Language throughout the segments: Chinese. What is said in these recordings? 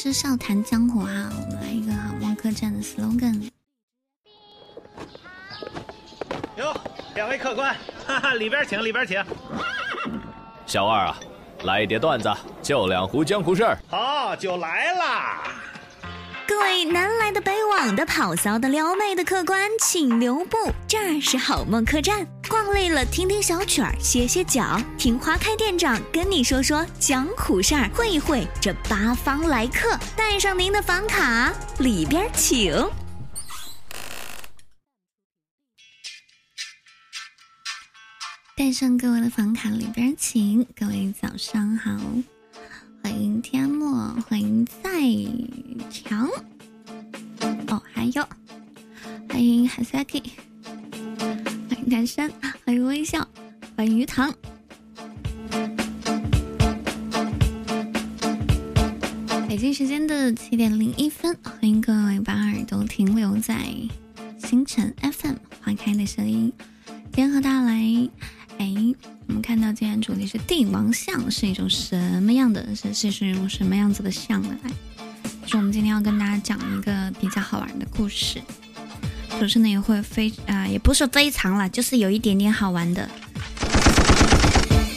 是笑谈江湖哈，我们来一个好梦客栈的 slogan。哟，两位客官，哈哈，里边请，里边请。小二啊，来一碟段子，就两壶江湖事儿。好，就来啦。各位南来的、北往的、跑骚的、撩妹的客官，请留步，这儿是好梦客栈。逛累了，听听小曲儿，歇歇脚，听花开店长跟你说说江湖事儿，会一会这八方来客。带上您的房卡，里边请。带上各位的房卡，里边请。各位早上好。欢迎天墨，欢迎再强，哦，还有欢迎海 s a k i 欢迎南山，欢迎微笑，欢迎鱼塘。北京时间的七点零一分，欢迎各位把耳朵停留在星辰 FM 花开的声音，今天和大家来。哎，我们看到今天主题是帝王像是一种什么样的？是是是一种什么样子的像呢？来，是我们今天要跟大家讲一个比较好玩的故事，就是呢也会非啊，也不是非常了，就是有一点点好玩的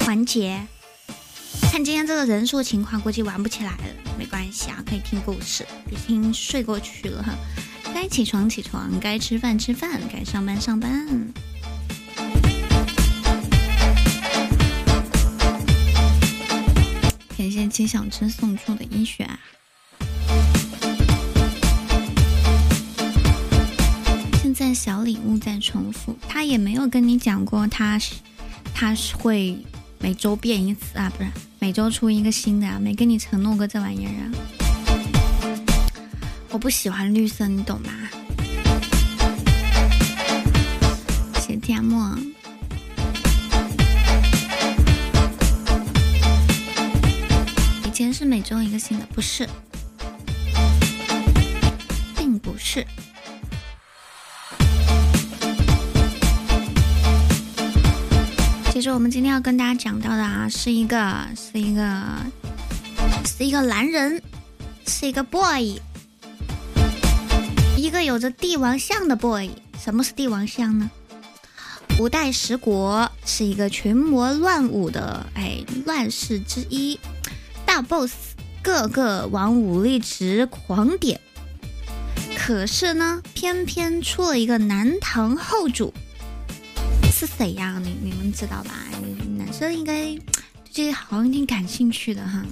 环节。看今天这个人数情况，估计玩不起来了，没关系啊，可以听故事，别听睡过去了哈。该起床起床，该吃饭吃饭，该上班上班。感谢七小吃送出的医学。现在小礼物在重复，他也没有跟你讲过，他是他是会每周变一次啊，不是每周出一个新的啊，没跟你承诺过这玩意儿啊。我不喜欢绿色，你懂吧？谢天墨。是每周一个新的，不是，并不是。其实我们今天要跟大家讲到的啊，是一个，是一个，是一个男人，是一个 boy，一个有着帝王相的 boy。什么是帝王相呢？五代十国是一个群魔乱舞的哎乱世之一。大 boss 个个往武力值狂点，可是呢，偏偏出了一个南唐后主，是谁呀？你你们知道吧？男生应该对这些好像挺感兴趣的哈。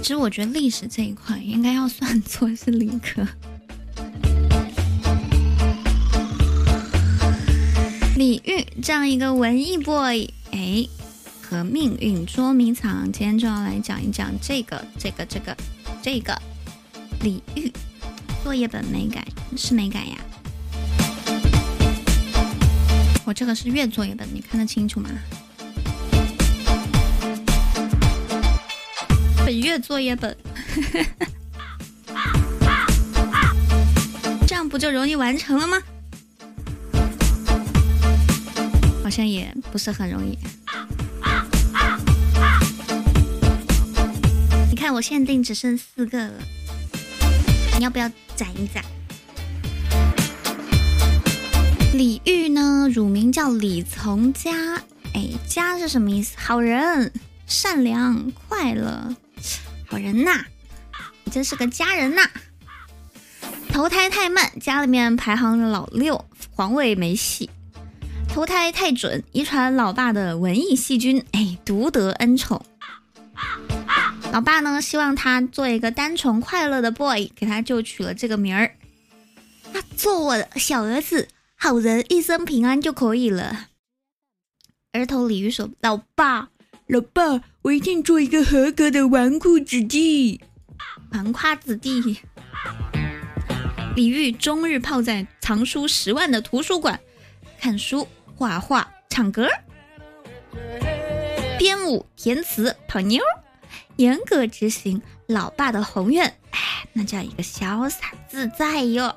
其实我觉得历史这一块应该要算作是理科。李煜这样一个文艺 boy，哎。和命运捉迷藏，今天就要来讲一讲这个这个这个这个李煜作业本没改是没改呀？我这个是月作业本，你看得清楚吗？本月作业本，这样不就容易完成了吗？好像也不是很容易。看我限定只剩四个了，你要不要攒一攒？李煜呢，乳名叫李从嘉，哎，嘉是什么意思？好人、善良、快乐，好人呐！你真是个佳人呐！投胎太慢，家里面排行老六，皇位没戏；投胎太准，遗传老爸的文艺细菌，哎，独得恩宠。老爸呢，希望他做一个单纯快乐的 boy，给他就取了这个名儿。那做我的小儿子，好人一生平安就可以了。儿童鲤鱼说：“老爸，老爸，我一定做一个合格的纨绔子弟，纨绔子弟。”李煜终日泡在藏书十万的图书馆，看书、画画、唱歌、编舞、填词、泡妞。严格执行老爸的宏愿，哎，那叫一个潇洒自在哟。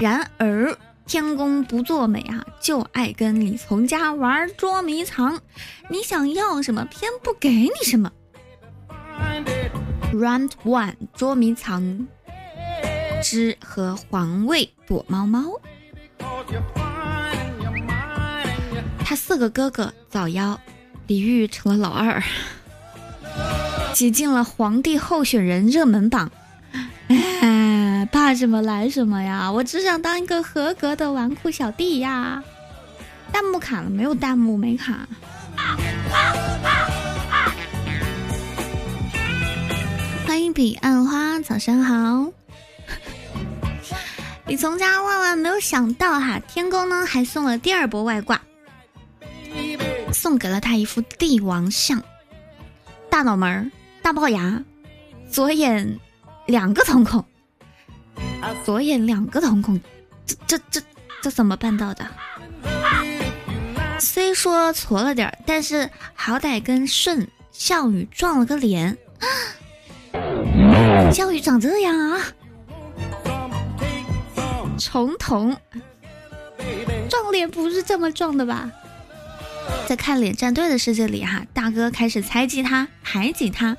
然而天公不作美啊，就爱跟李从家玩捉迷藏。你想要什么，偏不给你什么。Round One 捉迷藏之和皇位躲猫猫。他四个哥哥早夭，李煜成了老二，挤进了皇帝候选人热门榜。哎，怕什么来什么呀！我只想当一个合格的纨绔小弟呀。弹幕卡了没有？弹幕没卡。欢迎彼岸花，早上好。李从家万万没有想到哈，天宫呢还送了第二波外挂。送给了他一副帝王像，大脑门大龅牙，左眼两个瞳孔，左眼两个瞳孔，这这这这怎么办到的？虽说矬了点但是好歹跟舜项羽撞了个脸。项羽长这样啊？重瞳，撞脸不是这么撞的吧？在看脸战队的世界里，哈，大哥开始猜忌他，排挤他。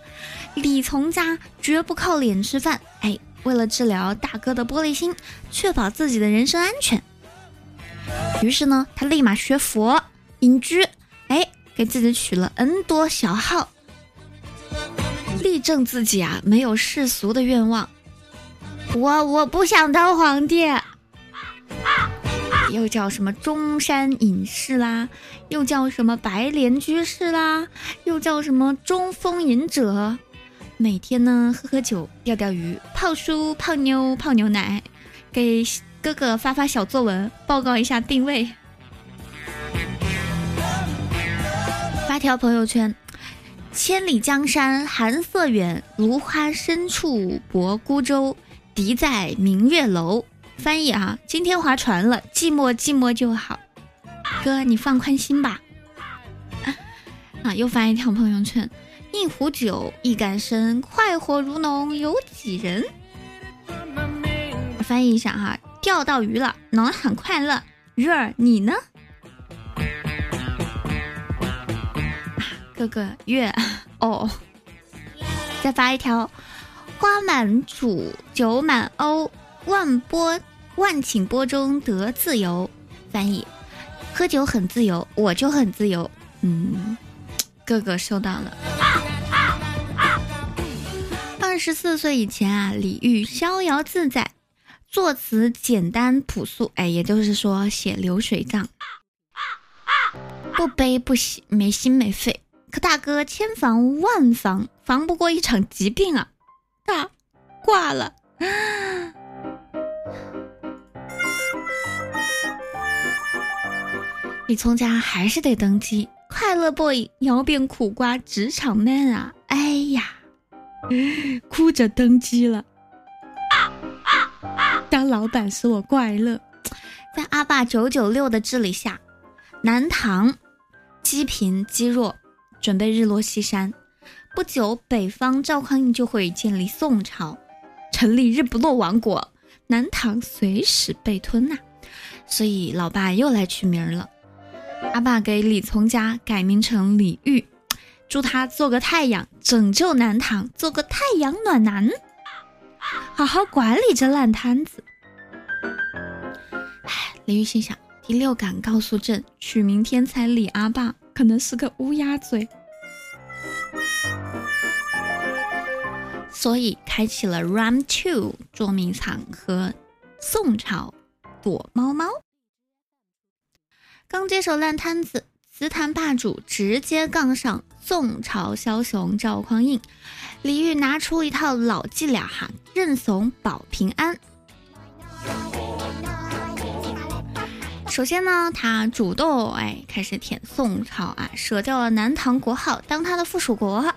李从家绝不靠脸吃饭，哎，为了治疗大哥的玻璃心，确保自己的人身安全，于是呢，他立马学佛隐居，哎，给自己取了 N 多小号，力证自己啊没有世俗的愿望。我我不想当皇帝。啊又叫什么中山隐士啦，又叫什么白莲居士啦，又叫什么中风隐者，每天呢喝喝酒，钓钓鱼，泡书，泡妞，泡牛奶，给哥哥发发小作文，报告一下定位，发条朋友圈。千里江山寒色远，芦花深处泊孤舟，敌在明月楼。翻译啊，今天划船了，寂寞寂寞就好。哥，你放宽心吧。啊，又发一条朋友圈：一壶酒，一杆身，快活如龙，有几人？翻译一下哈，钓到鱼了，能很快乐。鱼儿，你呢？哥哥月哦，再发一条：花满渚，酒满瓯。万波万顷波中得自由，翻译：喝酒很自由，我就很自由。嗯，哥哥收到了。二十四岁以前啊，李煜逍遥自在，作词简单朴素，哎，也就是说写流水账，不悲不喜，没心没肺。可大哥千防万防，防不过一场疾病啊，他挂了。李从家还是得登基，快乐 boy 摇变苦瓜职场 man 啊！哎呀，哭着登基了。当老板使我快乐。在阿爸九九六的治理下，南唐积贫积弱，准备日落西山。不久，北方赵匡胤就会建立宋朝，成立日不落王国，南唐随时被吞呐。所以，老爸又来取名了。阿爸给李从家改名成李煜，祝他做个太阳，拯救南唐，做个太阳暖男，好好管理这烂摊子。唉，李煜心想，第六感告诉朕，取名天才李阿爸可能是个乌鸦嘴，所以开启了 Round Two 捉迷藏和宋朝躲猫猫。刚接手烂摊子，词坛霸主直接杠上宋朝枭雄赵匡胤。李煜拿出一套老伎俩哈，认怂保平安。首先呢，他主动哎开始舔宋朝啊，舍掉了南唐国号当他的附属国，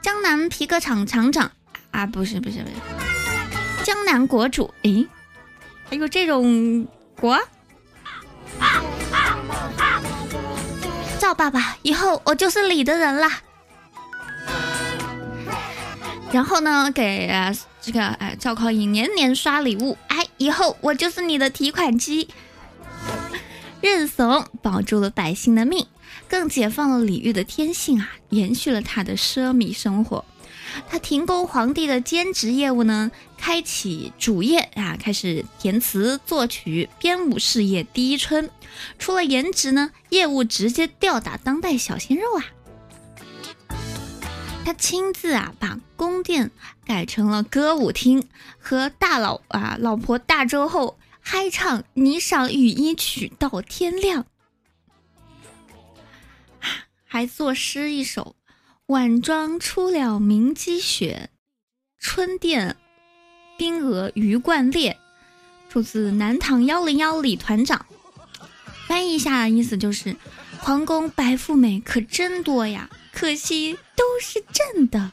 江南皮革厂厂长啊，不是不是不是，江南国主诶，还有这种国？啊赵爸爸，以后我就是你的人了。然后呢，给这个哎赵匡胤年年刷礼物，哎，以后我就是你的提款机。认怂保住了百姓的命，更解放了李煜的天性啊，延续了他的奢靡生活。他停工皇帝的兼职业务呢，开启主业啊，开始填词、作曲、编舞事业第一春。除了颜值呢，业务直接吊打当代小鲜肉啊！他亲自啊，把宫殿改成了歌舞厅，和大佬啊老婆大周后嗨唱霓裳羽衣曲到天亮，还作诗一首。晚妆出了明积雪，春殿冰娥鱼贯裂。出自南唐幺零幺李团长。翻译一下，意思就是皇宫白富美可真多呀，可惜都是朕的。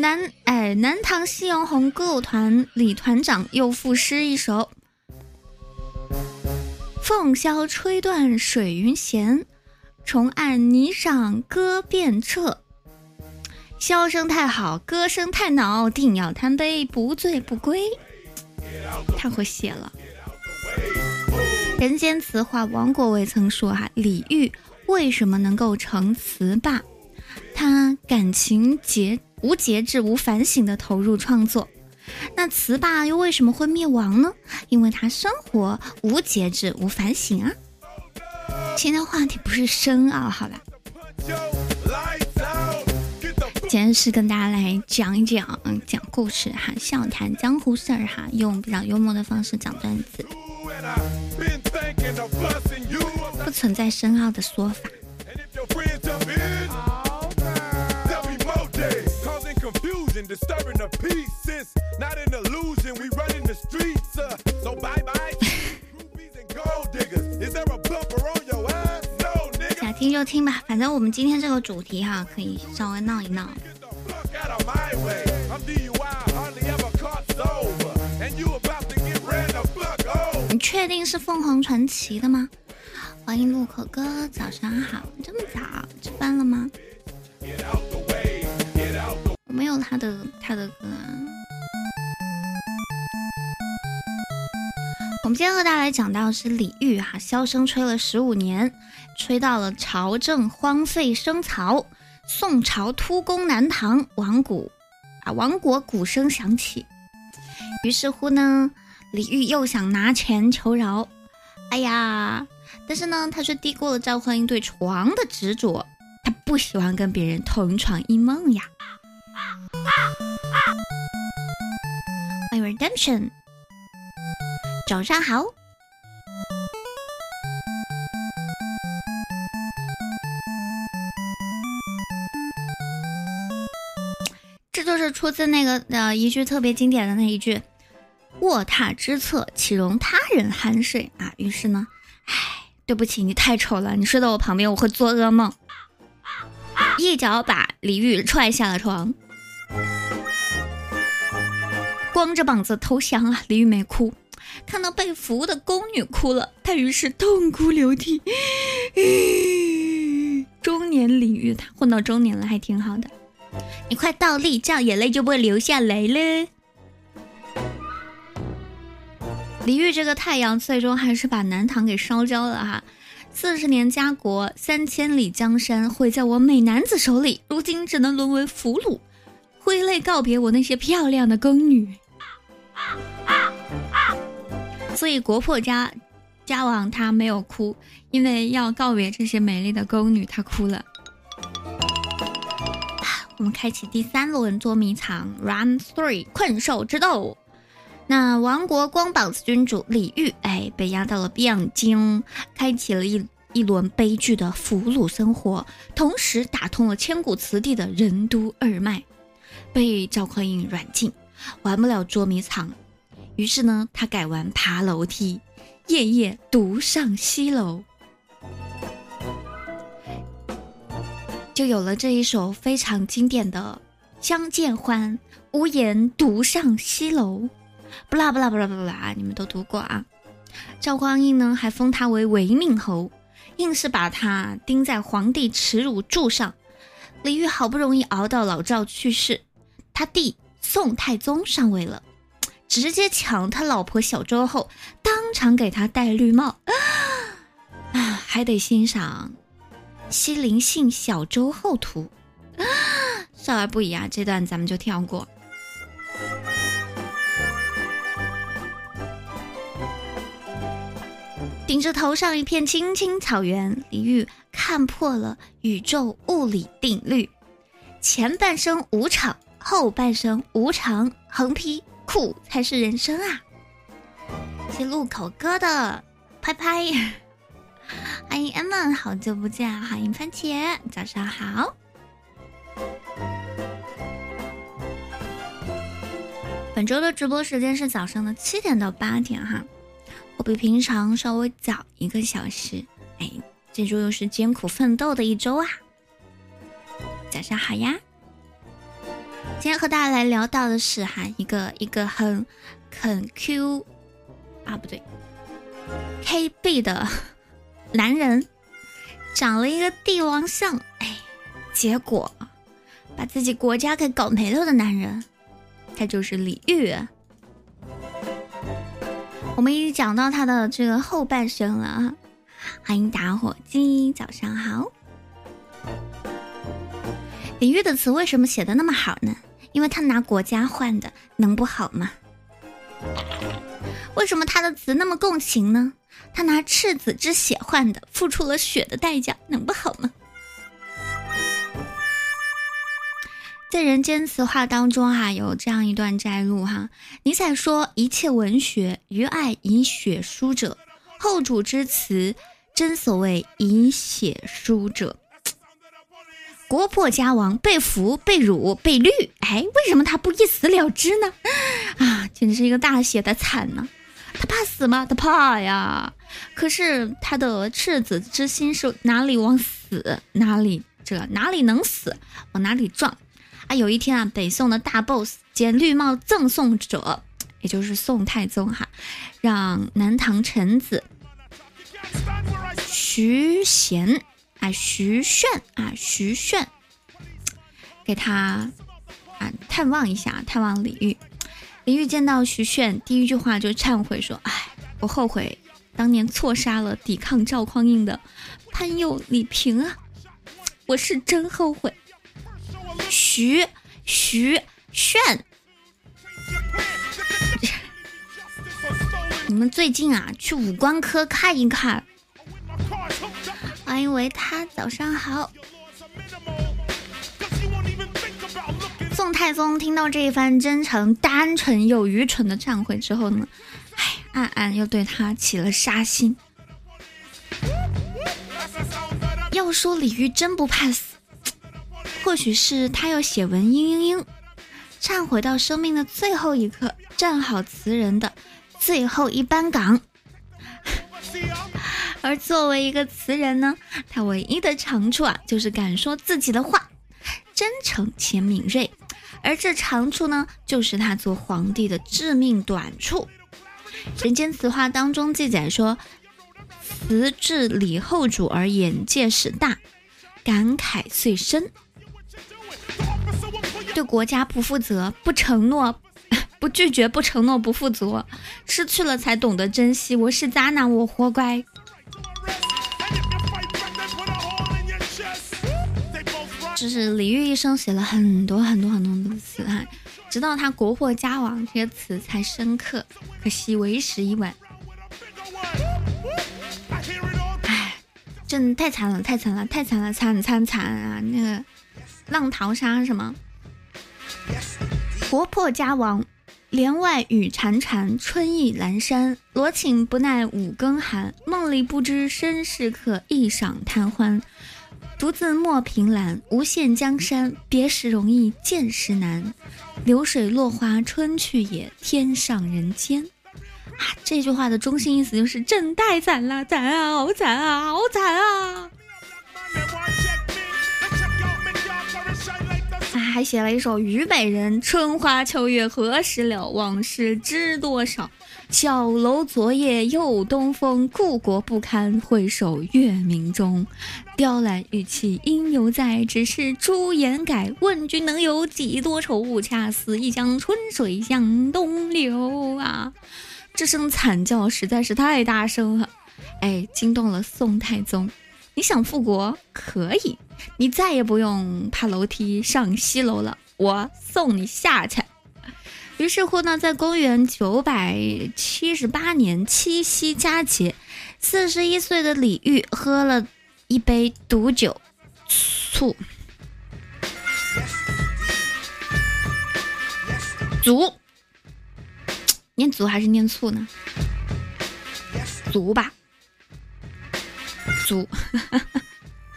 南哎，南唐夕阳红歌舞团李团长又赋诗一首。凤箫吹断水云闲，重按霓裳歌遍彻。箫声太好，歌声太恼，定要贪杯不醉不归。太会写了。人间词话，王国维曾说：“哈，李煜为什么能够成词霸？他感情节无节制、无反省的投入创作。”那词霸又为什么会灭亡呢？因为他生活无节制、无反省啊。今天话题不是深奥，好吧？今天是跟大家来讲一讲讲故事哈，笑谈江湖事儿哈，用比较幽默的方式讲段子，不存在深奥的说法。想 听就听吧，反正我们今天这个主题哈，可以稍微闹一闹。你确定是凤凰传奇的吗？欢迎路口哥，早上好，这么早，吃饭了吗？我没有他的他的歌啊。我们今天和大家来讲到的是李煜哈，箫声吹了十五年，吹到了朝政荒废生曹，宋朝突攻南唐，亡古啊亡国鼓声响起。于是乎呢，李煜又想拿钱求饶，哎呀，但是呢，他却低估了赵匡胤对床的执着，他不喜欢跟别人同床异梦呀。欢迎 Redemption，早上好。这就是出自那个呃一句特别经典的那一句：“卧榻之侧，岂容他人酣睡啊？”于是呢，唉，对不起，你太丑了，你睡在我旁边，我会做噩梦。一脚把李玉踹下了床。光着膀子投降啊！李玉没哭，看到被俘的宫女哭了，他于是痛哭流涕。中年李玉，他混到中年了，还挺好的。你快倒立，这样眼泪就不会流下来了。李煜这个太阳，最终还是把南唐给烧焦了哈。四十年家国，三千里江山毁在我美男子手里，如今只能沦为俘虏，挥泪告别我那些漂亮的宫女。所以国破家家亡，他没有哭，因为要告别这些美丽的宫女，他哭了。我们开启第三轮捉迷藏，Run Three，困兽之斗。那亡国光膀子君主李煜，哎，被押到了汴京，开启了一一轮悲剧的俘虏生活，同时打通了千古词帝的任督二脉，被赵匡胤软禁，玩不了捉迷藏。于是呢，他改玩爬楼梯，夜夜独上西楼，就有了这一首非常经典的《相见欢》，无言独上西楼。不啦不啦不啦不啦，你们都读过啊？赵匡胤呢，还封他为违命侯，硬是把他钉在皇帝耻辱柱上。李煜好不容易熬到老赵去世，他弟宋太宗上位了。直接抢他老婆小周后，当场给他戴绿帽。啊，还得欣赏西林姓小周后图。啊 少儿不宜啊，这段咱们就跳过。顶着头上一片青青草原，李煜看破了宇宙物理定律：前半生无常，后半生无常，横批苦才是人生啊！谢路口哥的拍拍，欢迎 m 好久不见，欢迎番茄，早上好。本周的直播时间是早上的七点到八点哈。我比平常稍微早一个小时，哎，这周又是艰苦奋斗的一周啊！早上好呀！今天和大家来聊到的是哈，一个一个很很 Q 啊，不对，KB 的男人，长了一个帝王相，哎，结果把自己国家给搞没了的男人，他就是李煜。我们已经讲到他的这个后半生了，欢迎打火机，早上好。李煜的词为什么写的那么好呢？因为他拿国家换的，能不好吗？为什么他的词那么共情呢？他拿赤子之血换的，付出了血的代价，能不好吗？在《人间词话》当中，哈有这样一段摘录，哈尼采说：“一切文学于爱以血书者，后主之词真所谓以血书者。国破家亡，被俘、被辱、被绿，哎，为什么他不一死了之呢？啊，简直是一个大写的惨呢！他怕死吗？他怕呀！可是他的赤子之心是哪里往死哪里这哪里能死往哪里撞。”啊，有一天啊，北宋的大 boss 兼绿帽赠送者，也就是宋太宗哈，让南唐臣子徐贤啊，徐铉啊，徐铉给他啊探望一下，探望李煜。李煜见到徐铉，第一句话就忏悔说：“哎，我后悔当年错杀了抵抗赵匡胤的潘佑、李平啊，我是真后悔。”徐徐炫，你们最近啊去五官科看一看。欢迎维他，早上好。宋太宗听到这一番真诚、单纯又愚蠢的忏悔之后呢，哎，暗暗又对他起了杀心。要说李煜真不怕死。或许是他要写文嘤嘤嘤，忏悔到生命的最后一刻，站好词人的最后一班岗。而作为一个词人呢，他唯一的长处啊，就是敢说自己的话，真诚且敏锐。而这长处呢，就是他做皇帝的致命短处。《人间词话》当中记载说：“词至李后主而眼界始大，感慨遂深。”对国家不负责，不承诺，不拒绝，不承诺，不负责，失去了才懂得珍惜。我是渣男，我活该。就是李煜一生写了很多很多很多的词哈，直到他国破家亡，这些词才深刻。可惜为时已晚。哎，真太惨了，太惨了，太惨了，惨惨惨啊！那个浪淘沙什么？国破家亡，帘外雨潺潺，春意阑珊。罗衾不耐五更寒，梦里不知身是客，一晌贪欢。独自莫凭栏，无限江山，别时容易见时难。流水落花春去也，天上人间。啊，这句话的中心意思就是朕太惨了，惨啊，好惨啊，好惨啊！啊还写了一首《虞美人》，春花秋月何时了？往事知多少？角楼昨夜又东风，故国不堪回首月明中。雕栏玉砌应犹在，只是朱颜改。问君能有几多愁？恰似一江春水向东流啊！这声惨叫实在是太大声了，哎，惊动了宋太宗。你想复国可以，你再也不用爬楼梯上西楼了，我送你下去。于是乎呢，在公元九百七十八年七夕佳节，四十一岁的李煜喝了一杯毒酒，醋，足，念足还是念醋呢？足吧。足，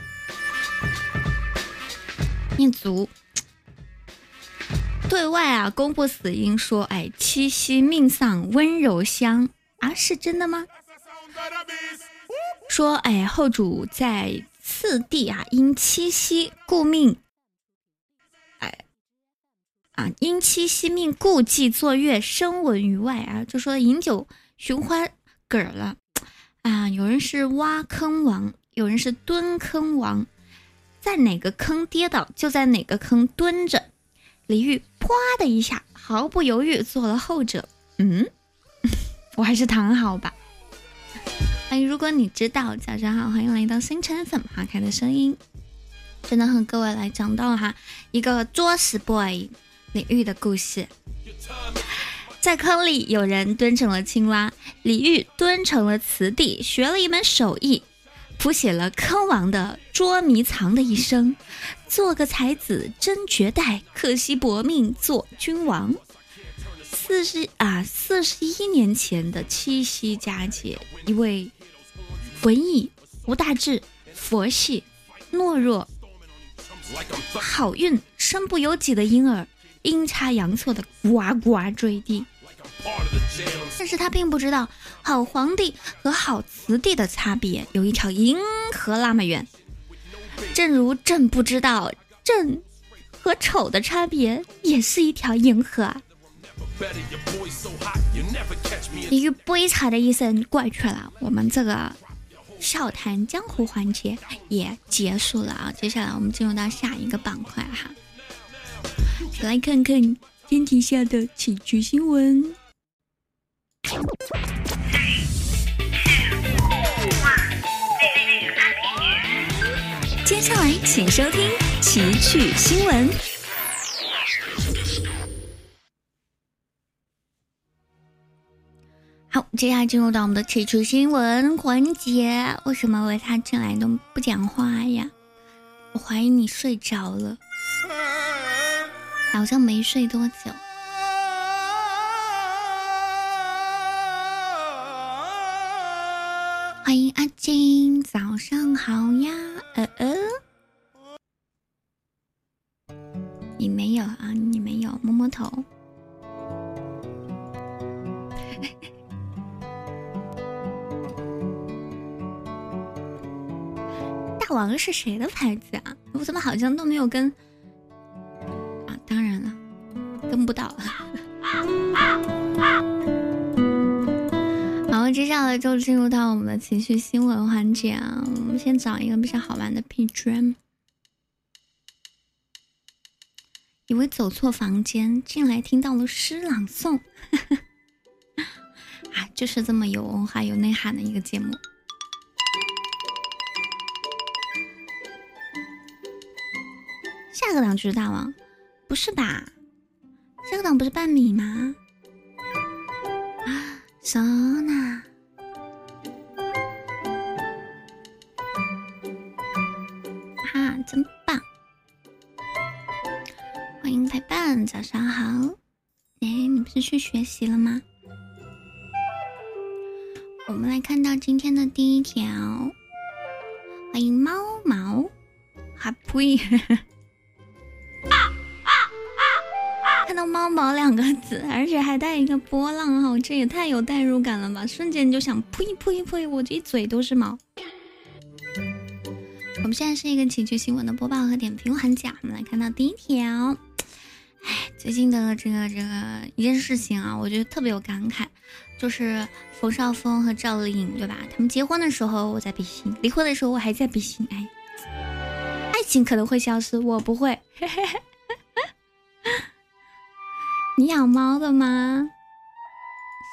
念足。对外啊，公布死因说，哎，七夕命丧温柔乡啊，是真的吗？说，哎，后主在次第啊，因七夕故命，哎，啊，因七夕命故伎作乐，声闻于外啊，就说饮酒寻欢嗝了。啊，有人是挖坑王，有人是蹲坑王，在哪个坑跌倒就在哪个坑蹲着。李煜啪的一下，毫不犹豫做了后者。嗯，我还是躺好吧。欢迎，如果你知道，早上好，欢迎来到星辰粉花开的声音。真的和各位来讲到哈一个作死 boy 李煜的故事。在坑里，有人蹲成了青蛙，李煜蹲成了瓷地，学了一门手艺，谱写了坑王的捉迷藏的一生。做个才子真绝代，可惜薄命做君王。四十啊，四十一年前的七夕佳节，一位文艺、无大志、佛系、懦弱、好运身不由己的婴儿，阴差阳错的呱呱坠地。但是他并不知道好皇帝和好慈帝的差别，有一条银河那么远。正如朕不知道朕和丑的差别，也是一条银河。李煜悲惨的一生过去了，我们这个笑谈江湖环节也结束了啊！接下来我们进入到下一个板块哈，来看看天底下的喜剧新闻。接下来，请收听奇趣新闻。好，接下来进入到我们的奇趣新闻环节。为什么维他进来都不讲话呀？我怀疑你睡着了，好像没睡多久。欢迎阿金，早上好呀，呃呃，你没有啊？你没有，摸摸头。大王是谁的牌子啊？我怎么好像都没有跟？啊，当然了，跟不到。啊接下来就进入到我们的情绪新闻环节啊！我们先找一个比较好玩的 BGM。以为走错房间，进来听到了诗朗诵，啊，就是这么有文化、有内涵的一个节目。下个档就是大王，不是吧？下个档不是半米吗？啊，收纳。早上好。哎，你不是去学习了吗？我们来看到今天的第一条。欢迎猫毛，哈呸！看到“猫毛”两个字，而且还带一个波浪号，这也太有代入感了吧！瞬间就想呸呸呸，我这一嘴都是毛。我们现在是一个喜剧新闻的播报和点评环节，我们来看到第一条。最近的这个这个一件事情啊，我觉得特别有感慨，就是冯绍峰和赵丽颖，对吧？他们结婚的时候我在比心，离婚的时候我还在比心。哎，爱情可能会消失，我不会。你养猫的吗？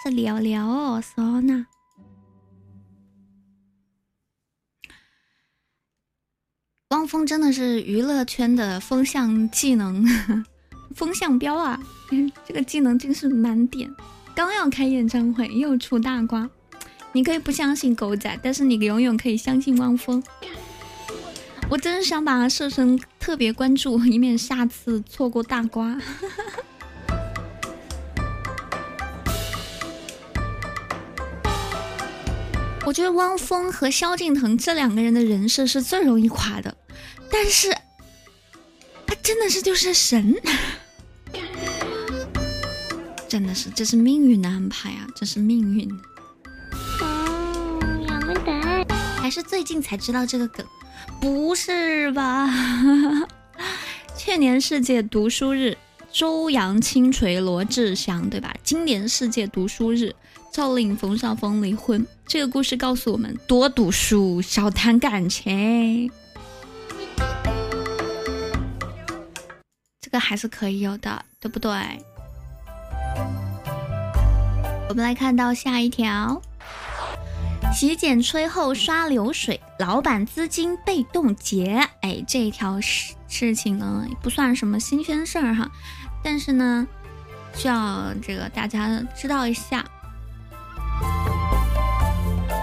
是聊聊哦，说呢。汪峰真的是娱乐圈的风向技能，风向标啊！这个技能真是满点。刚要开演唱会又出大瓜，你可以不相信狗仔，但是你永远可以相信汪峰。我真是想把他设成特别关注，以免下次错过大瓜。我觉得汪峰和萧敬腾这两个人的人设是最容易垮的，但是他真的是就是神，真的是这是命运的安排啊，这是命运。哦，养不得，还是最近才知道这个梗，不是吧？去年世界读书日，周扬青锤罗志祥，对吧？今年世界读书日。赵丽颖、冯绍峰离婚，这个故事告诉我们：多读书，少谈感情。这个还是可以有的，对不对？我们来看到下一条：洗剪吹后刷流水，老板资金被冻结。哎，这一条事事情呢，不算什么新鲜事儿哈，但是呢，需要这个大家知道一下。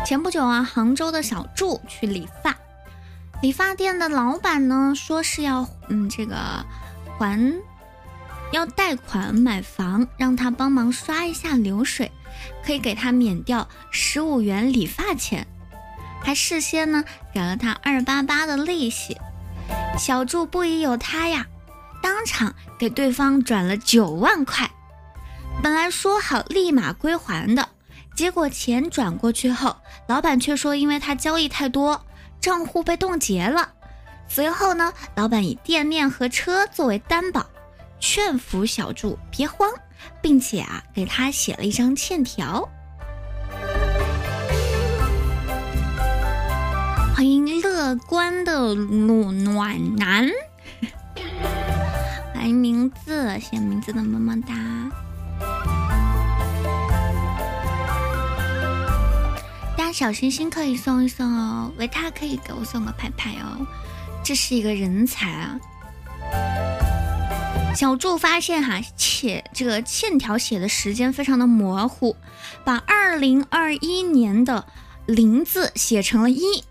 前不久啊，杭州的小祝去理发，理发店的老板呢说是要嗯这个还要贷款买房，让他帮忙刷一下流水，可以给他免掉十五元理发钱，还事先呢给了他二八八的利息。小祝不疑有他呀，当场给对方转了九万块，本来说好立马归还的。结果钱转过去后，老板却说因为他交易太多，账户被冻结了。随后呢，老板以店面和车作为担保，劝服小祝别慌，并且啊给他写了一张欠条。欢迎乐观的暖暖男，欢迎名字，写名字的么么哒。大家小星星可以送一送哦，维他可以给我送个牌牌哦，这是一个人才啊！小祝发现哈，且这个欠条写的时间非常的模糊，把二零二一年的零字写成了一。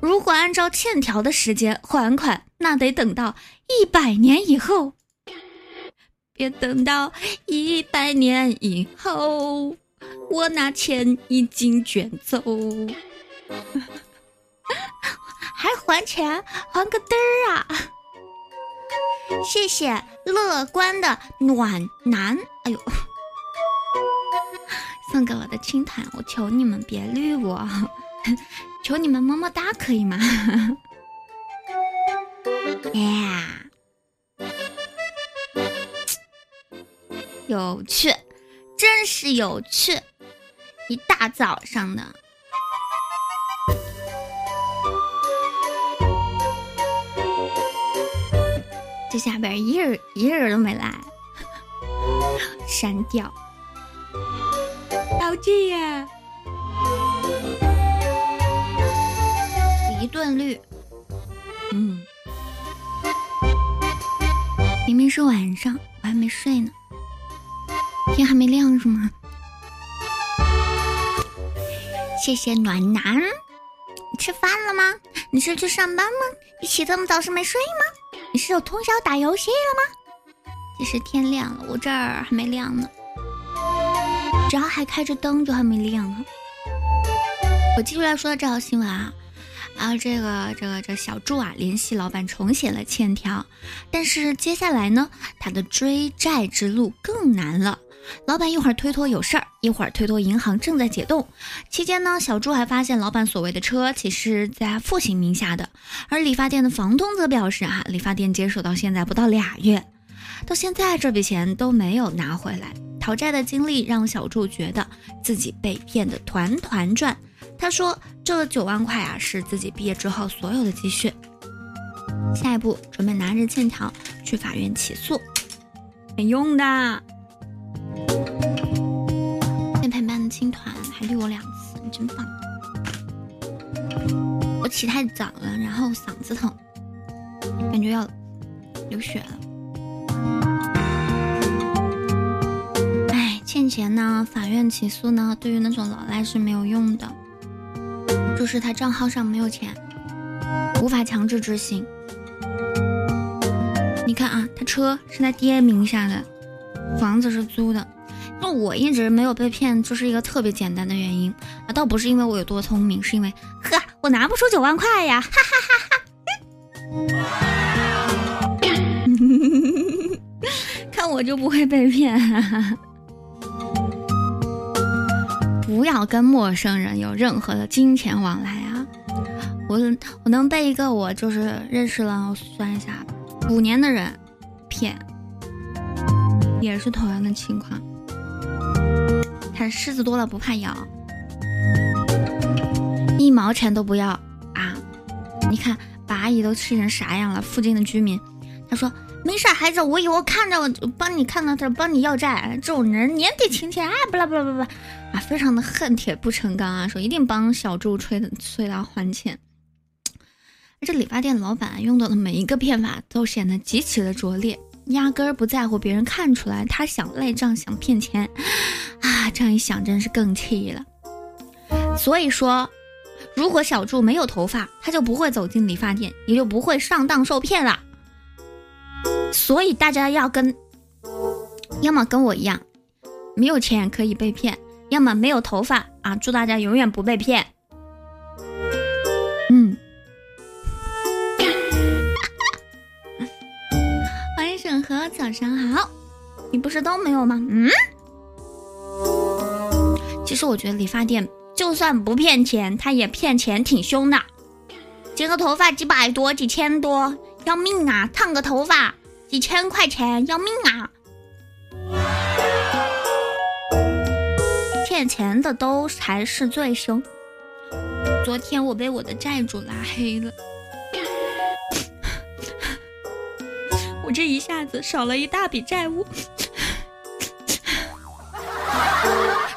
如果按照欠条的时间还款，那得等到一百年以后。别等到一百年以后。我拿钱已经卷走，还还钱？还个嘚儿啊！谢谢乐观的暖男，哎呦，送给我的青檀，我求你们别绿我，求你们么么哒，可以吗？耶，有趣。真是有趣！一大早上的，这下边一人一人都没来，删掉，道具呀，一顿绿，嗯，明明是晚上，我还没睡呢。天还没亮是吗？谢谢暖男，吃饭了吗？你是去上班吗？你起这么早是没睡吗？你是有通宵打游戏了吗？其实天亮了，我这儿还没亮呢。只要还开着灯，就还没亮啊。我继续来说这条新闻啊。啊，这个这个这小祝啊，联系老板重写了欠条，但是接下来呢，他的追债之路更难了。老板一会儿推脱有事儿，一会儿推脱银行正在解冻。期间呢，小朱还发现老板所谓的车其实在父亲名下的，而理发店的房东则表示啊，理发店接手到现在不到俩月。到现在这笔钱都没有拿回来。讨债的经历让小柱觉得自己被骗得团团转。他说：“这九万块啊，是自己毕业之后所有的积蓄。下一步准备拿着欠条去法院起诉，没用的。”青团还绿我两次，你真棒。我起太早了，然后嗓子疼，感觉要流血了。哎，欠钱呢，法院起诉呢，对于那种老赖是没有用的，就是他账号上没有钱，无法强制执行。你看啊，他车是他爹名下的，房子是租的。那我一直没有被骗，就是一个特别简单的原因啊，倒不是因为我有多聪明，是因为呵，我拿不出九万块呀，哈哈哈哈！看我就不会被骗，不要跟陌生人有任何的金钱往来啊！我我能被一个我就是认识了，我算一下，五年的人骗，也是同样的情况。他狮子多了不怕咬，一毛钱都不要啊！你看把阿姨都气成啥样了？附近的居民，他说没事，孩子，我以后看着我帮你看到他帮你要债，这种人年底请钱啊，不啦不啦不啦啊，非常的恨铁不成钢啊，说一定帮小猪催催他还钱。这理发店老板用到的每一个骗法都显得极其的拙劣。压根儿不在乎别人看出来，他想赖账想骗钱，这样一想真是更气了。所以说，如果小柱没有头发，他就不会走进理发店，也就不会上当受骗了。所以大家要跟，要么跟我一样，没有钱可以被骗，要么没有头发啊，祝大家永远不被骗。嗯。欢迎审核，早上好，你不是都没有吗？嗯，其实我觉得理发店就算不骗钱，他也骗钱挺凶的。剪个头发几百多、几千多，要命啊！烫个头发几千块钱，要命啊！骗钱的都才是最凶。昨天我被我的债主拉黑了。我这一下子少了一大笔债务，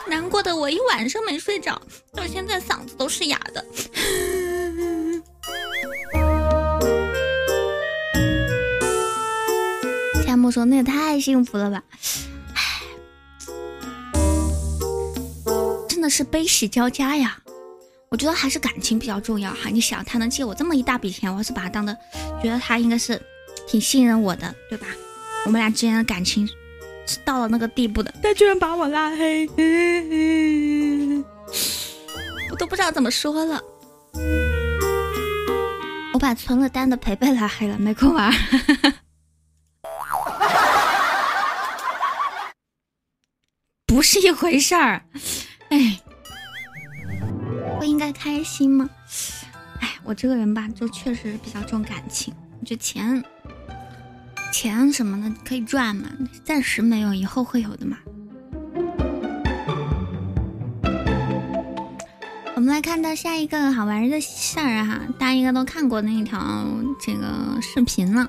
难过的我一晚上没睡着，到现在嗓子都是哑的。夏木说：“那也太幸福了吧！”唉，真的是悲喜交加呀。我觉得还是感情比较重要哈。你想，他能借我这么一大笔钱，我是把他当的，觉得他应该是。挺信任我的，对吧？我们俩之间的感情是到了那个地步的，他居然把我拉黑，我都不知道怎么说了。我把存了单的培培拉黑了，没空玩，不是一回事儿。哎，不应该开心吗？哎，我这个人吧，就确实比较重感情，就钱。钱什么的可以赚嘛，暂时没有，以后会有的嘛。我们来看到下一个好玩的事儿哈，大家应该都看过那一条这个视频了。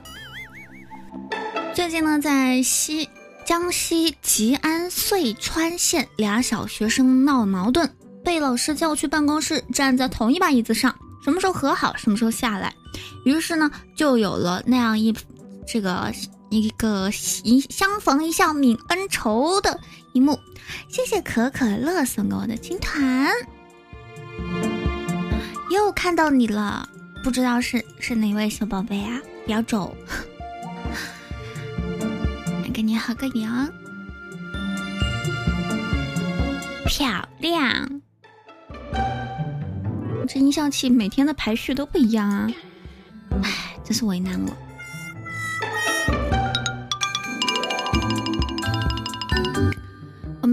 最近呢，在西江西吉安遂川县，俩小学生闹矛盾，被老师叫去办公室，站在同一把椅子上，什么时候和好，什么时候下来。于是呢，就有了那样一。这个一个一相逢一笑泯恩仇的一幕，谢谢可可乐送给我的金团，又看到你了，不知道是是哪位小宝贝啊？表走，来给你合个影，漂亮。这音效器每天的排序都不一样啊，唉，真是为难我。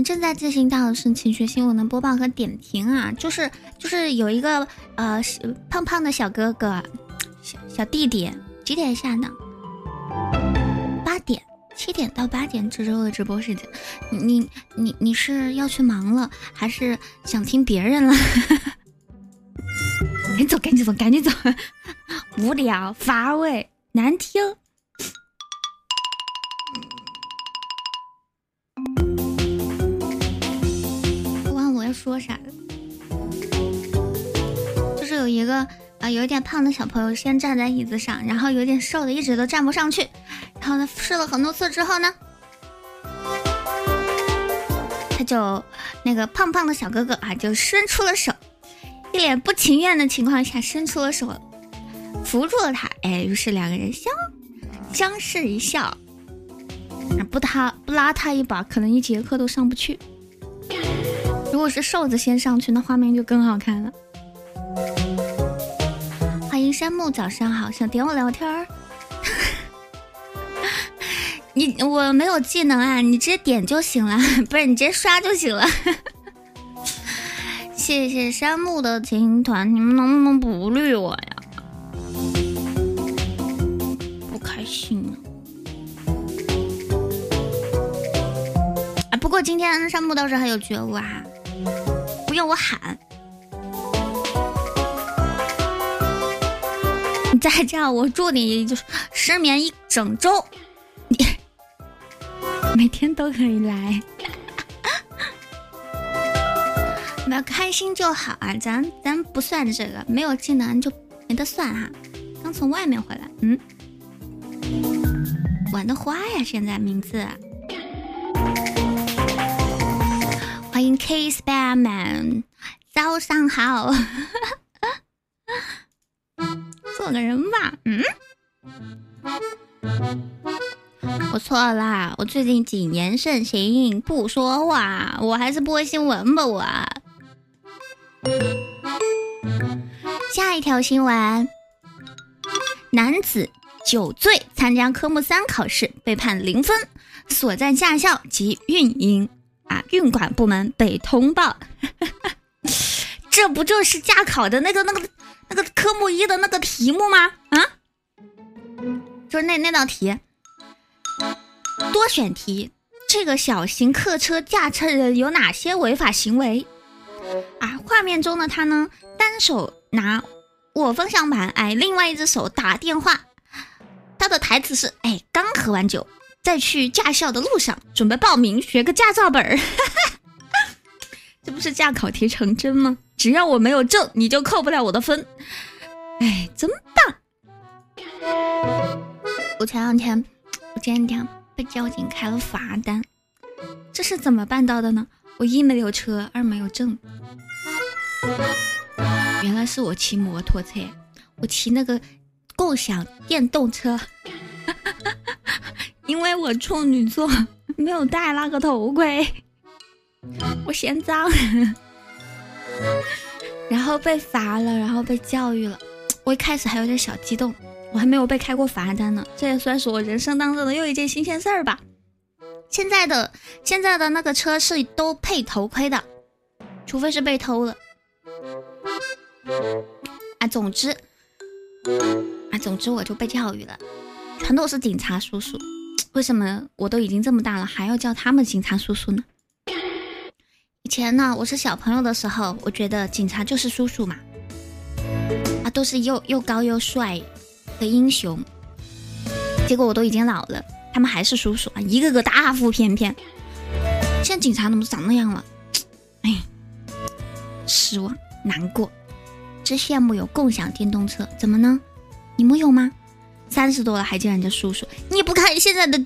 正在进行到的是情绪新闻的播报和点评啊，就是就是有一个呃胖胖的小哥哥，小小弟弟几点下的？八点七点到八点这周的直播时间，你你你是要去忙了，还是想听别人了？赶紧走，赶紧走，赶紧走！无聊、乏味、难听。说啥了，就是有一个啊，有点胖的小朋友先站在椅子上，然后有点瘦的一直都站不上去。然后呢试了很多次之后呢，他就那个胖胖的小哥哥啊，就伸出了手，一脸不情愿的情况下伸出了手，扶住了他。哎，于是两个人相相视一笑，不他不拉他一把，可能一节课都上不去。如果是瘦子先上去，那画面就更好看了。欢迎山木，早上好，想点我聊天儿。你我没有技能啊，你直接点就行了，不是你直接刷就行了。谢谢山木的情团，你们能不能不绿我呀？不开心啊！啊，不过今天山木倒是很有觉悟啊，用我喊，你再这样我祝你就是失眠一整周。你 每天都可以来，那开心就好啊！咱咱不算这个，没有技能就没得算哈。刚从外面回来，嗯，玩的花呀！现在名字，欢迎 K Spareman，早上好，做个人吧，嗯。我错啦，我最近谨言慎行，不说话。我还是播新闻吧，我。下一条新闻：男子酒醉参加科目三考试，被判零分，所在驾校及运营啊运管部门被通报。这不就是驾考的那个那个那个科目一的那个题目吗？啊，就是那那道题。多选题，这个小型客车驾车人有哪些违法行为？啊，画面中的他呢，单手拿握方向盘，哎，另外一只手打电话。他的台词是：哎，刚喝完酒，在去驾校的路上，准备报名学个驾照本儿。这不是驾考题成真吗？只要我没有证，你就扣不了我的分。哎，真棒！我前两天，我前两天。被交警开了罚单，这是怎么办到的呢？我一没有车，二没有证。原来是我骑摩托车，我骑那个共享电动车，因为我处女座，没有戴那个头盔，我嫌脏，然后被罚了，然后被教育了。我一开始还有点小激动。我还没有被开过罚单呢，这也算是我人生当中的又一件新鲜事儿吧。现在的现在的那个车是都配头盔的，除非是被偷了。啊，总之，啊，总之我就被教育了，全都是警察叔叔。为什么我都已经这么大了，还要叫他们警察叔叔呢？以前呢，我是小朋友的时候，我觉得警察就是叔叔嘛，啊，都是又又高又帅。的英雄，结果我都已经老了，他们还是叔叔啊，一个个大腹便便。现在警察怎么长那样了？哎，失望难过，真羡慕有共享电动车。怎么呢？你们有吗？三十多了还叫人家叔叔？你不看现在的，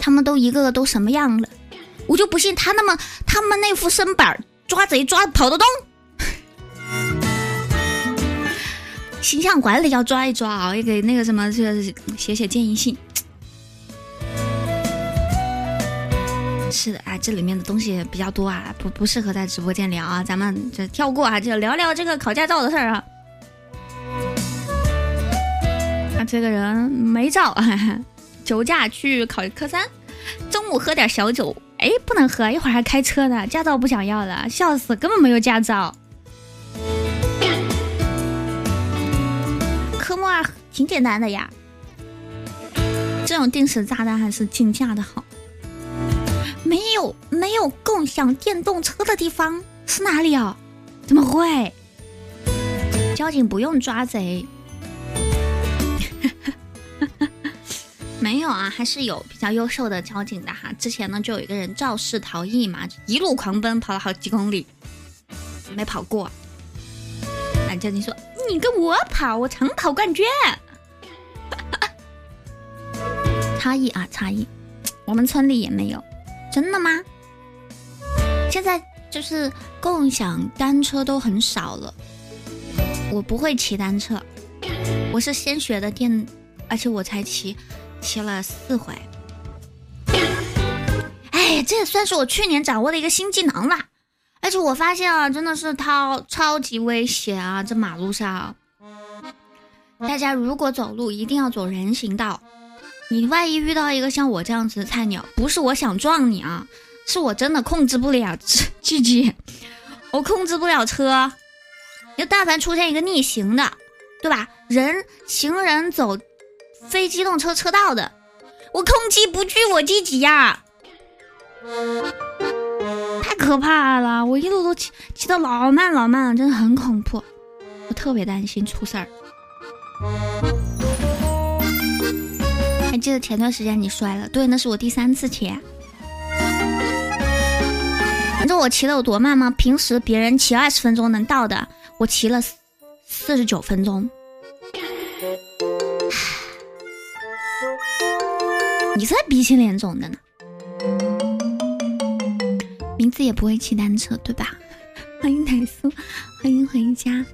他们都一个个都什么样了？我就不信他那么他们那副身板抓贼抓跑得动。形象管理要抓一抓啊，也给那个什么，这写写建议信。是的啊，这里面的东西比较多啊，不不适合在直播间聊啊，咱们就跳过啊，就聊聊这个考驾照的事儿啊。这个人没照，酒驾去考科三，中午喝点小酒，哎，不能喝，一会儿还开车呢，驾照不想要了，笑死，根本没有驾照。科目二挺简单的呀，这种定时炸弹还是竞价的好。没有没有共享电动车的地方是哪里啊？怎么会？交警不用抓贼。没有啊，还是有比较优秀的交警的哈。之前呢，就有一个人肇事逃逸嘛，一路狂奔跑了好几公里，没跑过。那交警说：“你跟我跑，我长跑冠军。” 差异啊，差异。我们村里也没有，真的吗？现在就是共享单车都很少了。我不会骑单车，我是先学的电，而且我才骑。骑了四回，哎，这也算是我去年掌握的一个新技能了。而且我发现啊，真的是超超级危险啊！这马路上，大家如果走路一定要走人行道。你万一遇到一个像我这样子的菜鸟，不是我想撞你啊，是我真的控制不了自己，我控制不了车。就但凡出现一个逆行的，对吧？人行人走。非机动车车道的，我控制不惧我自己呀，太可怕了！我一路都骑骑的老慢老慢了，真的很恐怖，我特别担心出事儿。还记得前段时间你摔了？对，那是我第三次骑。你知道我骑的有多慢吗？平时别人骑二十分钟能到的，我骑了四十九分钟。你才鼻青脸肿的呢，名字也不会骑单车对吧？欢迎奶酥，欢迎回家。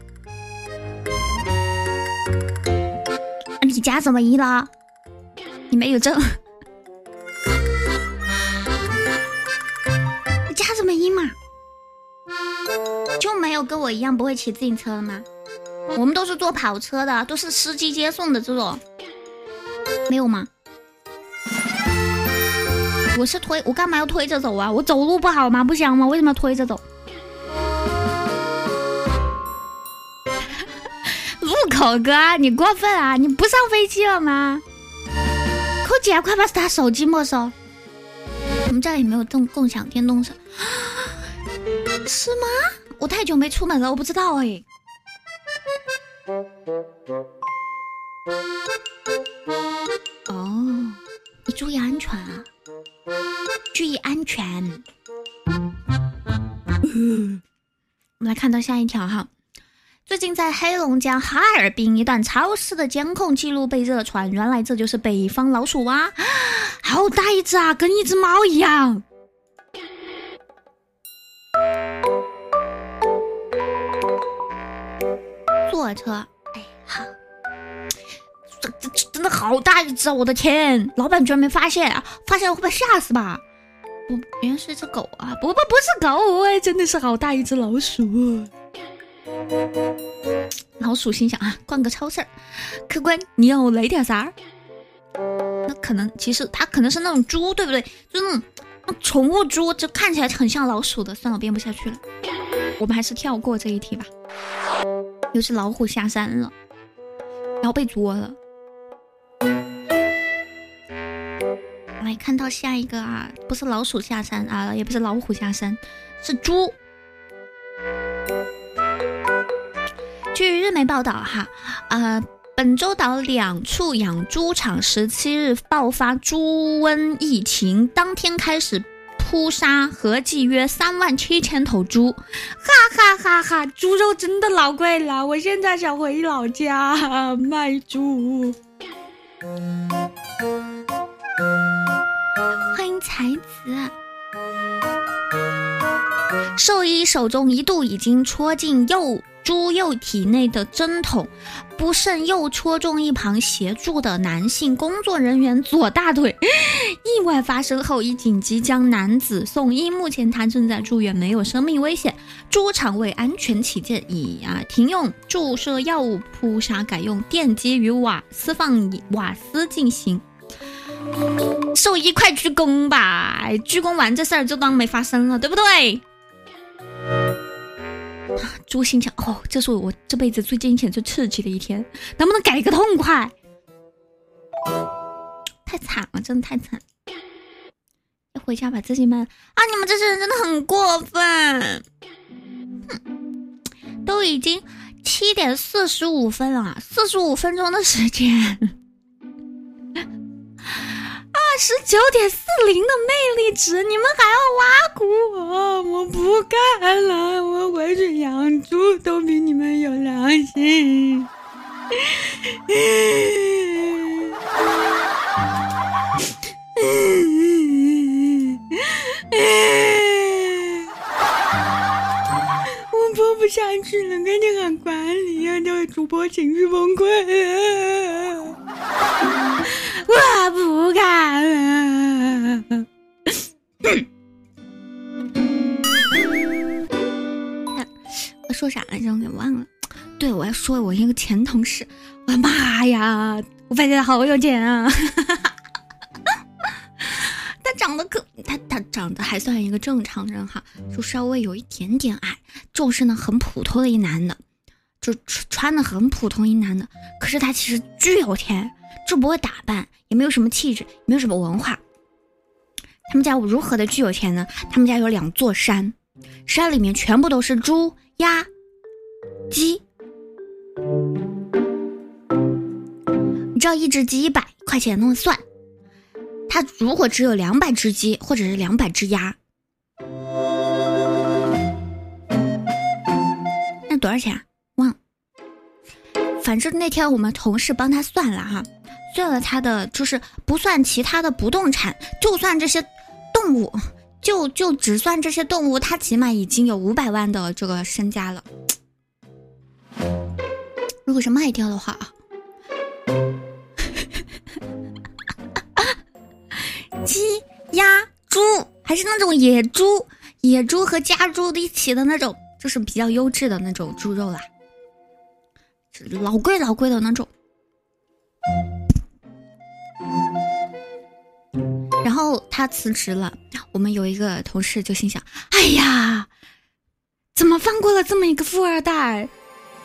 你加什么一了？你没有证？你加什么一嘛？就没有跟我一样不会骑自行车的吗？我们都是坐跑车的，都是司机接送的这种，没有吗？我是推，我干嘛要推着走啊？我走路不好吗？不香吗？为什么要推着走？路口哥，你过分啊！你不上飞机了吗？扣姐，快把他手机没收！我们这里没有共共享电动车，是吗？我太久没出门了，我不知道哎。哦，你注意安全啊！注意安全。我们来看到下一条哈，最近在黑龙江哈尔滨一段超市的监控记录被热传，原来这就是北方老鼠蛙，好大一只啊，跟一只猫一样。坐车。哎，好这这真的好大一只啊！我的天，老板居然没发现啊！发现了会被吓死吧？不，原来是只狗啊！不不不是狗，哎，真的是好大一只老鼠。老鼠心想啊，逛个超市，客官你要来点啥？那可能其实它可能是那种猪，对不对？就那种宠物猪，就看起来很像老鼠的。算了，编不下去了，我们还是跳过这一题吧。又是老虎下山了，然后被捉了。来看到下一个啊，不是老鼠下山啊，也不是老虎下山，是猪。据日媒报道哈，呃，本州岛两处养猪场十七日爆发猪瘟疫情，当天开始扑杀，合计约三万七千头猪。哈哈哈哈！猪肉真的老贵了，我现在想回老家 卖猪。欢迎才子，兽医手中一度已经戳进幼猪幼体内的针筒，不慎又戳中一旁协助的男性工作人员左大腿。意外发生后，已紧急将男子送医，目前他正在住院，没有生命危险。猪场为安全起见，已啊停用注射药物扑杀，改用电击与瓦斯放瓦斯进行。兽医快鞠躬吧！鞠躬完这事儿就当没发生了，对不对？猪心想：哦，这是我这辈子最惊险、最刺激的一天，能不能改个痛快？太惨了，真的太惨。要回家把自己卖了啊！你们这些人真的很过分。哼，都已经七点四十五分了，四十五分钟的时间。二十九点四零的魅力值，你们还要挖苦我？我不干了，我回去养猪都比你们有良心。我播不下去了，赶紧喊管理，让这位主播情绪崩溃。我不敢了。我说啥来着？我给忘了。对，我要说我一个前同事。我的妈呀！我发现他好有钱啊！他长得可，他他长得还算一个正常人哈，就稍微有一点点矮，就是呢很普通的一男的，就穿的很普通一男的。可是他其实巨有钱，就不会打扮，也没有什么气质，也没有什么文化。他们家如何的巨有钱呢？他们家有两座山，山里面全部都是猪、鸭、鸡。你知道一只鸡一百块钱那么算？他如果只有两百只鸡或者是两百只鸭，那多少钱啊？忘了。反正那天我们同事帮他算了哈，算了他的就是不算其他的不动产，就算这些动物，就就只算这些动物，他起码已经有五百万的这个身家了。如果是卖掉的话啊，鸡、鸭、猪，还是那种野猪、野猪和家猪一起的那种，就是比较优质的那种猪肉啦，老贵老贵的那种。他辞职了，我们有一个同事就心想：哎呀，怎么放过了这么一个富二代？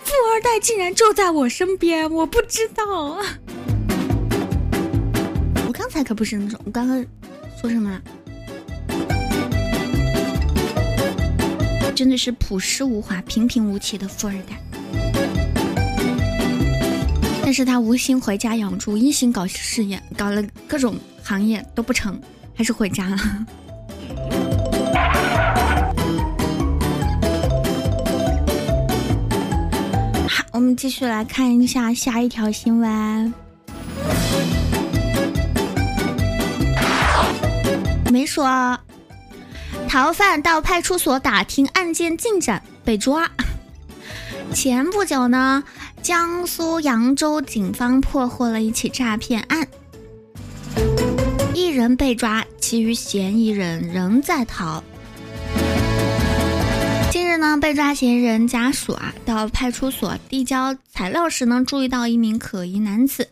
富二代竟然就在我身边，我不知道。我刚才可不是那种，我刚刚说什么？真的是朴实无华、平平无奇的富二代。但是他无心回家养猪，一心搞事业，搞了各种行业都不成，还是回家了。好我们继续来看一下下一条新闻。没说，逃犯到派出所打听案件进展被抓。前不久呢，江苏扬州警方破获了一起诈骗案，一人被抓，其余嫌疑人仍在逃。近日呢，被抓嫌疑人家属啊，到派出所递交材料时呢，注意到一名可疑男子，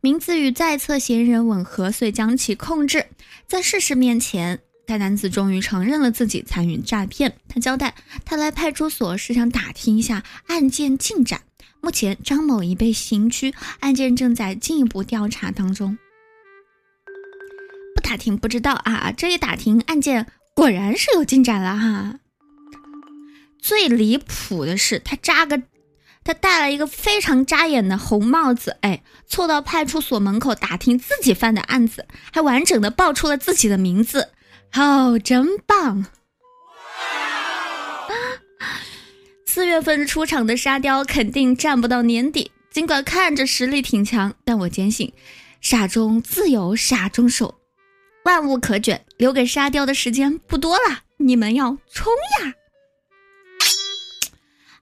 名字与在册嫌疑人吻合，遂将其控制。在事实面前，该男子终于承认了自己参与诈骗。他交代，他来派出所是想打听一下案件进展。目前，张某已被刑拘，案件正在进一步调查当中。打听不知道啊，这一打听，案件果然是有进展了哈。最离谱的是，他扎个，他戴了一个非常扎眼的红帽子，哎，凑到派出所门口打听自己犯的案子，还完整的报出了自己的名字，哦，真棒！四月份出场的沙雕肯定站不到年底，尽管看着实力挺强，但我坚信，傻中自有傻中手，万物可卷，留给沙雕的时间不多了，你们要冲呀！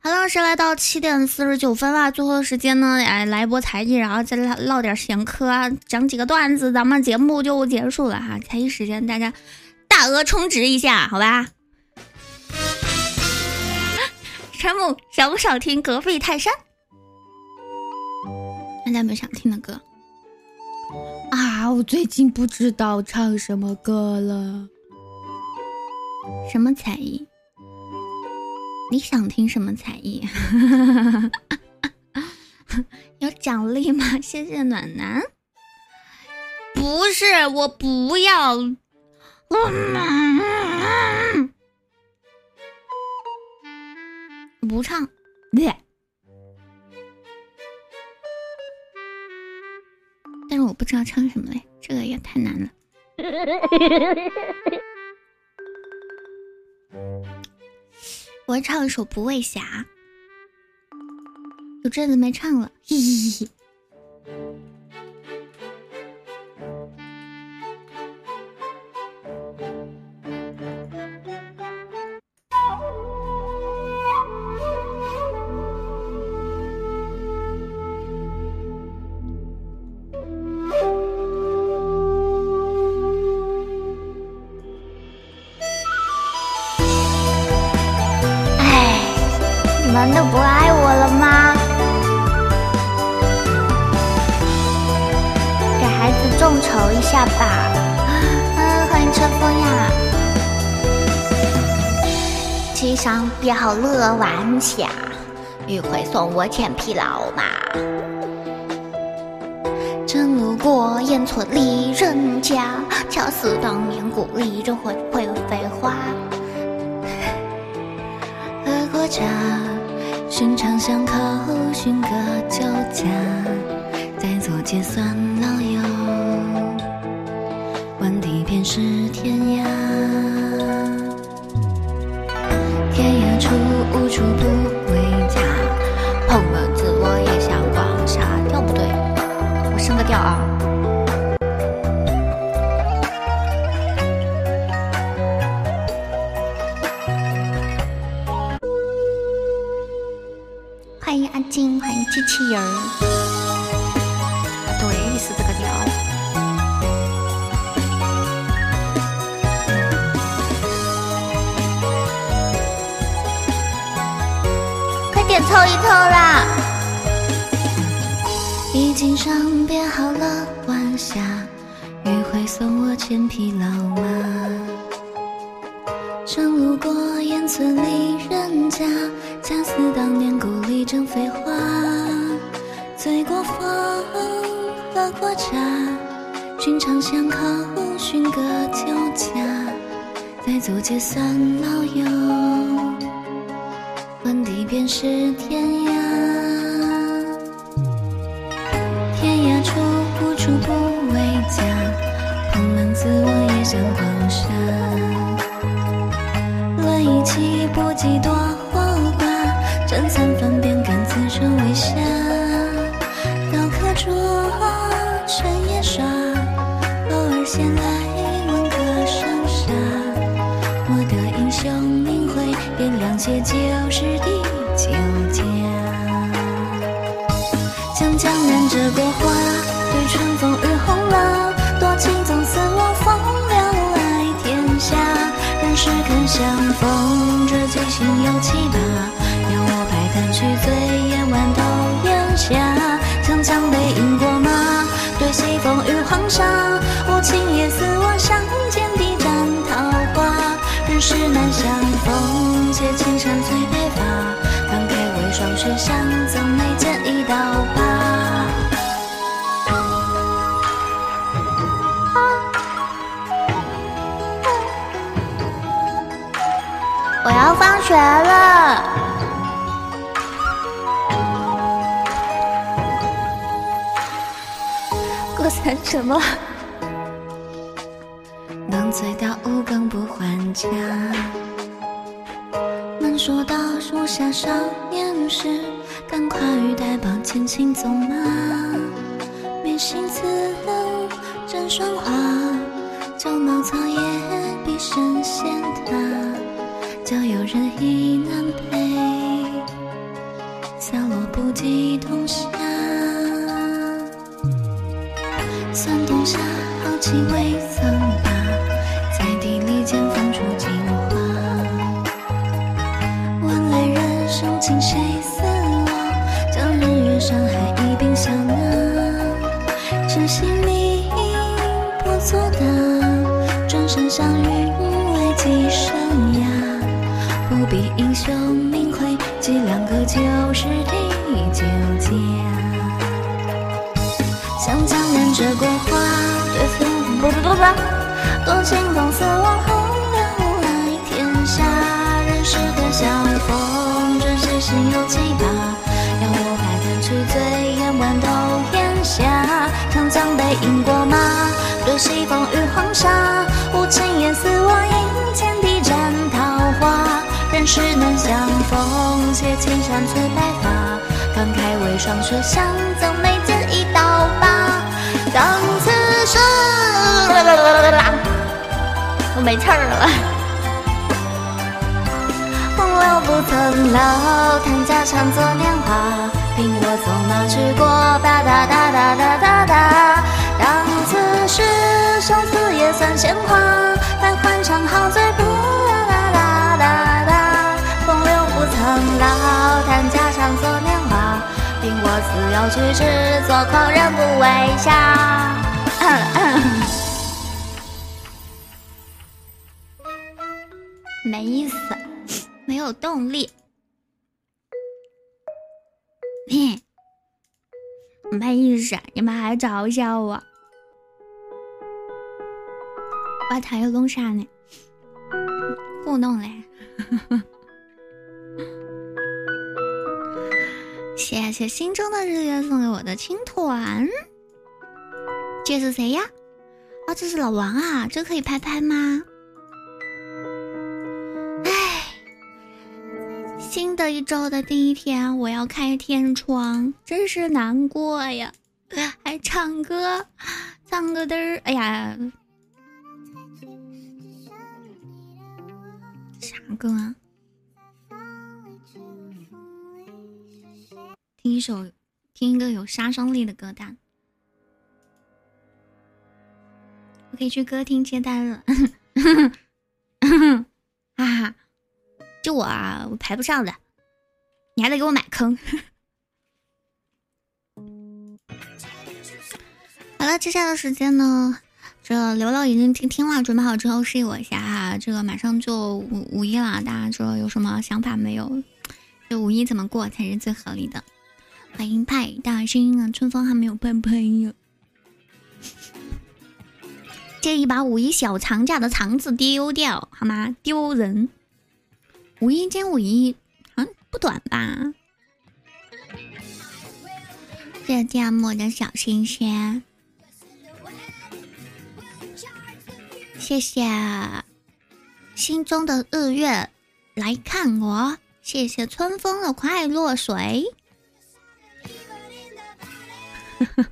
好了，是来到七点四十九分了，最后的时间呢，哎，来一波才艺，然后再唠唠点闲嗑啊，讲几个段子，咱们节目就结束了哈。才艺时间，大家大额充值一下，好吧？山木想不想听隔壁泰山？大家有没有想听的歌？啊，我最近不知道唱什么歌了。什么才艺？你想听什么才艺？有奖励吗？谢谢暖男。不是，我不要。不唱。但不知道唱什么嘞，这个也太难了。我要唱一首《不畏侠》，有阵子没唱了。嘿嘿嘿。晚霞，余会送我千匹老马。正路过烟村里人家，恰似当年故里人会会飞花。二国家，寻常巷口寻个酒家，再做结算老友，凑一凑啦！已经上编好了晚霞，余会送我千匹老马。正路过烟村里人家，恰似当年故里正飞花。醉过风，喝过茶，寻常巷口寻个酒家，再做结算老友。便是天涯，天涯处无处不为家。蓬门自我也像黄沙，过花，对春风雨红了，多情总似我风流爱天下。人世肯相逢，这几心有七八，邀我拍坛去醉眼万头烟霞。长江北饮过马，对西风与黄沙。无情也似我要放学了。过三什么？能醉到五更不还家。能说到树下少年时，赶快与代宝牵青纵马。眉心自沾霜花，旧茅草也比神仙塔。交友人意难配，小落不及冬夏。算冬夏好气未曾没气儿了。风流不曾老，叹家常作年华。凭我纵马去过，哒哒哒哒哒哒哒。当此时，生死也算闲话。待欢唱好醉不啦啦啦啦啦。风流不曾老，叹家常作年华。凭我自由去志，做狂人不为笑。有动力。嘿，没意思，你们还嘲笑我？我还有弄啥呢？糊弄嘞！谢谢心中的日月送给我的青团。这是谁呀？哦，这是老王啊！这可以拍拍吗？新的一周的第一天，我要开天窗，真是难过呀！还唱歌，唱歌的，哎呀，啥歌啊？听一首，听一个有杀伤力的歌单。我可以去歌厅接单了，哈哈，我啊，我排不上的，你还得给我买坑。好了，接下来的时间呢，这刘乐已经听听了，准备好之后示意我一下哈。这个马上就五五一了，大家说有什么想法没有？这五一怎么过才是最合理的？欢迎派大星啊，春风还没有喷喷呀。建议把五一小长假的肠子丢掉好吗？丢人！五一兼五一，啊，不短吧？谢芥末的小心心，谢谢心中的日月来看我，谢谢春风的快落水。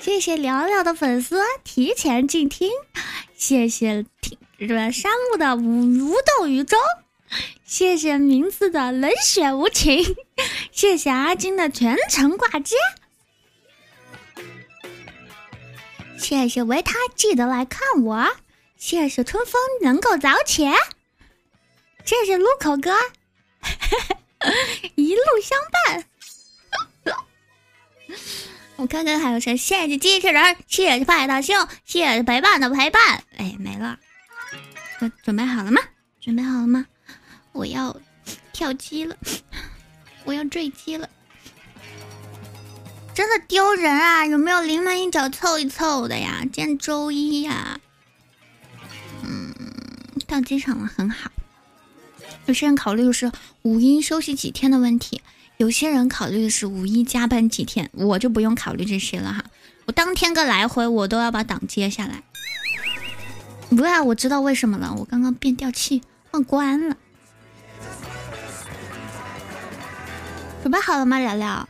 谢谢聊聊的粉丝提前进听，谢谢这个山木的无无动于衷，谢谢名字的冷血无情，谢谢阿金的全程挂机，谢谢维他记得来看我，谢谢春风能够早起，谢谢路口哥，一路相伴。我看看还有谁？谢谢机器人，谢谢派大星，谢谢陪伴的陪伴。哎，没了。准准备好了吗？准备好了吗？我要跳机了，我要坠机了。真的丢人啊！有没有临门一脚凑一凑的呀？今天周一呀。嗯，到机场了，很好。有些人考虑的是五一休息几天的问题。有些人考虑的是五一加班几天，我就不用考虑这些了哈。我当天个来回，我都要把档接下来。不啊，我知道为什么了，我刚刚变调器忘关了。准备好了吗，聊聊？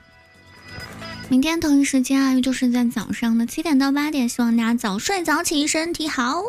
明天同一时间啊，就是在早上的七点到八点，希望大家早睡早起，身体好。